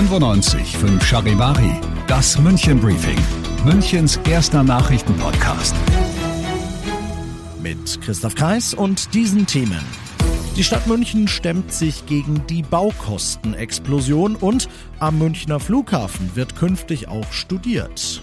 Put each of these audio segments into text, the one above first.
95 5 Charivari, das München Briefing, Münchens erster Nachrichtenpodcast. Mit Christoph Kreis und diesen Themen. Die Stadt München stemmt sich gegen die Baukostenexplosion und am Münchner Flughafen wird künftig auch studiert.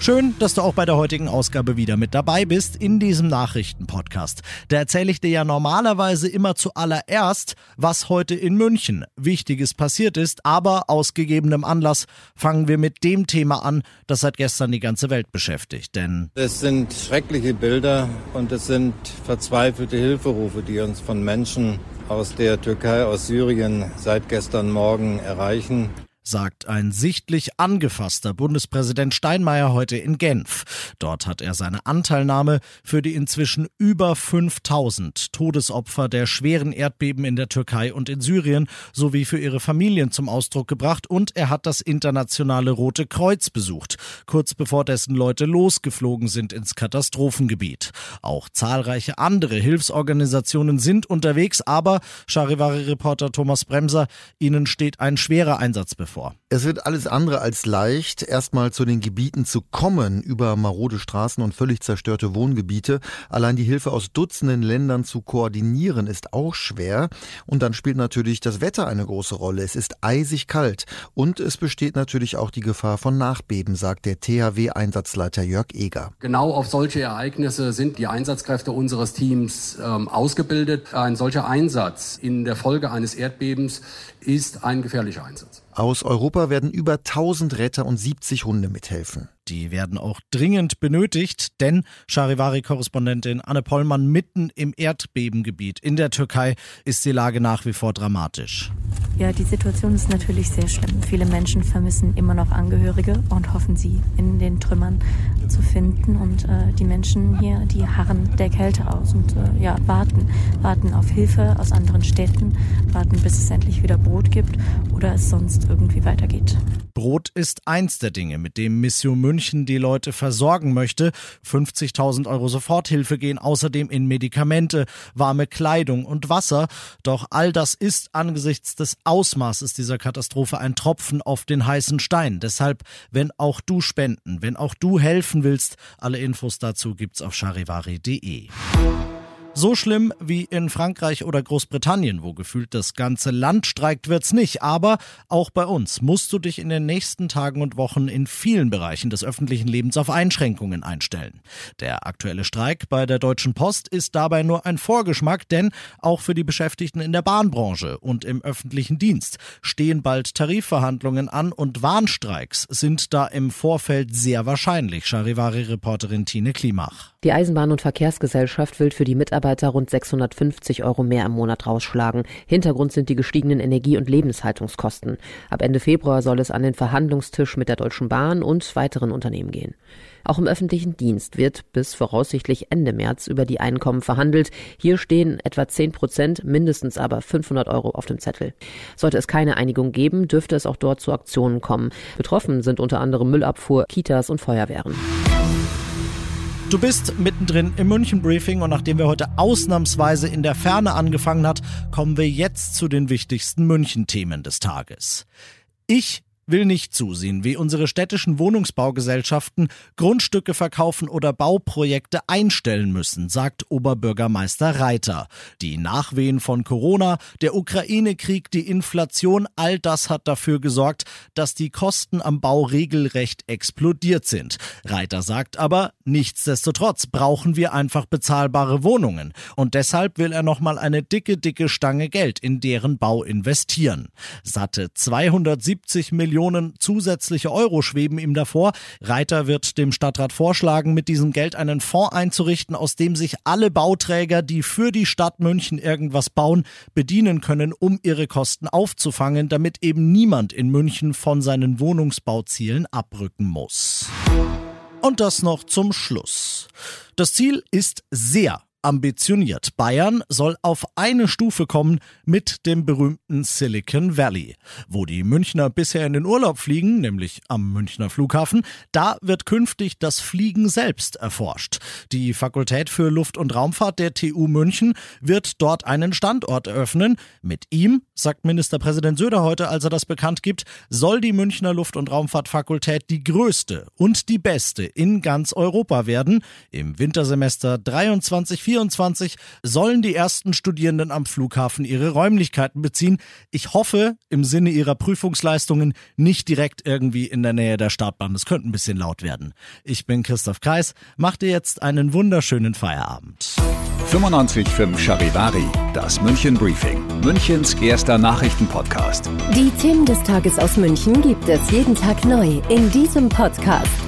Schön, dass du auch bei der heutigen Ausgabe wieder mit dabei bist in diesem Nachrichtenpodcast. Da erzähle ich dir ja normalerweise immer zuallererst, was heute in München Wichtiges passiert ist, aber aus gegebenem Anlass fangen wir mit dem Thema an, das seit gestern die ganze Welt beschäftigt. Denn es sind schreckliche Bilder und es sind verzweifelte Hilferufe, die uns von Menschen aus der Türkei, aus Syrien seit gestern Morgen erreichen sagt ein sichtlich angefasster Bundespräsident Steinmeier heute in Genf. Dort hat er seine Anteilnahme für die inzwischen über 5000 Todesopfer der schweren Erdbeben in der Türkei und in Syrien sowie für ihre Familien zum Ausdruck gebracht und er hat das internationale Rote Kreuz besucht, kurz bevor dessen Leute losgeflogen sind ins Katastrophengebiet. Auch zahlreiche andere Hilfsorganisationen sind unterwegs, aber Charivari-Reporter Thomas Bremser, ihnen steht ein schwerer Einsatz bevor vor. Es wird alles andere als leicht, erstmal zu den Gebieten zu kommen, über marode Straßen und völlig zerstörte Wohngebiete. Allein die Hilfe aus Dutzenden Ländern zu koordinieren ist auch schwer. Und dann spielt natürlich das Wetter eine große Rolle. Es ist eisig kalt und es besteht natürlich auch die Gefahr von Nachbeben, sagt der THW-Einsatzleiter Jörg Eger. Genau auf solche Ereignisse sind die Einsatzkräfte unseres Teams ähm, ausgebildet. Ein solcher Einsatz in der Folge eines Erdbebens ist ein gefährlicher Einsatz. Aus Europa werden über 1000 Retter und 70 Hunde mithelfen. Die werden auch dringend benötigt, denn Charivari-Korrespondentin Anne Pollmann mitten im Erdbebengebiet in der Türkei ist die Lage nach wie vor dramatisch. Ja, die Situation ist natürlich sehr schlimm. Viele Menschen vermissen immer noch Angehörige und hoffen, sie in den Trümmern zu finden. Und äh, die Menschen hier, die harren der Kälte aus und äh, ja, warten, warten auf Hilfe aus anderen Städten, warten, bis es endlich wieder Brot gibt oder es sonst irgendwie weitergeht. Brot ist eins der Dinge, mit dem Mission München die Leute versorgen möchte. 50.000 Euro Soforthilfe gehen außerdem in Medikamente, warme Kleidung und Wasser. Doch all das ist angesichts des Ausmaßes dieser Katastrophe ein Tropfen auf den heißen Stein. Deshalb, wenn auch du spenden, wenn auch du helfen willst, alle Infos dazu gibt's auf charivari.de. So schlimm wie in Frankreich oder Großbritannien, wo gefühlt das ganze Land streikt, wird's nicht. Aber auch bei uns musst du dich in den nächsten Tagen und Wochen in vielen Bereichen des öffentlichen Lebens auf Einschränkungen einstellen. Der aktuelle Streik bei der Deutschen Post ist dabei nur ein Vorgeschmack, denn auch für die Beschäftigten in der Bahnbranche und im öffentlichen Dienst stehen bald Tarifverhandlungen an und Warnstreiks sind da im Vorfeld sehr wahrscheinlich, Charivari-Reporterin Tine Klimach. Die Eisenbahn- und Verkehrsgesellschaft will für die Mitarbeiter rund 650 Euro mehr im Monat rausschlagen. Hintergrund sind die gestiegenen Energie- und Lebenshaltungskosten. Ab Ende Februar soll es an den Verhandlungstisch mit der Deutschen Bahn und weiteren Unternehmen gehen. Auch im öffentlichen Dienst wird bis voraussichtlich Ende März über die Einkommen verhandelt. Hier stehen etwa 10 Prozent, mindestens aber 500 Euro auf dem Zettel. Sollte es keine Einigung geben, dürfte es auch dort zu Aktionen kommen. Betroffen sind unter anderem Müllabfuhr, Kitas und Feuerwehren. Du bist mittendrin im München Briefing und nachdem wir heute ausnahmsweise in der Ferne angefangen hat, kommen wir jetzt zu den wichtigsten München Themen des Tages. Ich will nicht zusehen, wie unsere städtischen Wohnungsbaugesellschaften Grundstücke verkaufen oder Bauprojekte einstellen müssen, sagt Oberbürgermeister Reiter. Die Nachwehen von Corona, der Ukraine-Krieg, die Inflation, all das hat dafür gesorgt, dass die Kosten am Bau regelrecht explodiert sind. Reiter sagt aber, nichtsdestotrotz brauchen wir einfach bezahlbare Wohnungen. Und deshalb will er nochmal eine dicke, dicke Stange Geld in deren Bau investieren. Satte 270 Millionen Millionen zusätzliche Euro schweben ihm davor. Reiter wird dem Stadtrat vorschlagen, mit diesem Geld einen Fonds einzurichten, aus dem sich alle Bauträger, die für die Stadt München irgendwas bauen, bedienen können, um ihre Kosten aufzufangen, damit eben niemand in München von seinen Wohnungsbauzielen abrücken muss. Und das noch zum Schluss. Das Ziel ist sehr ambitioniert. Bayern soll auf eine Stufe kommen mit dem berühmten Silicon Valley. Wo die Münchner bisher in den Urlaub fliegen, nämlich am Münchner Flughafen, da wird künftig das Fliegen selbst erforscht. Die Fakultät für Luft- und Raumfahrt der TU München wird dort einen Standort eröffnen. Mit ihm, sagt Ministerpräsident Söder heute, als er das bekannt gibt, soll die Münchner Luft- und Raumfahrtfakultät die größte und die beste in ganz Europa werden. Im Wintersemester 23 2024 sollen die ersten Studierenden am Flughafen ihre Räumlichkeiten beziehen. Ich hoffe, im Sinne ihrer Prüfungsleistungen nicht direkt irgendwie in der Nähe der Startbahn. Das könnte ein bisschen laut werden. Ich bin Christoph Kreis. Macht ihr jetzt einen wunderschönen Feierabend. 95.5 Charivari, das München Briefing, Münchens erster Nachrichtenpodcast. Die Themen des Tages aus München gibt es jeden Tag neu in diesem Podcast.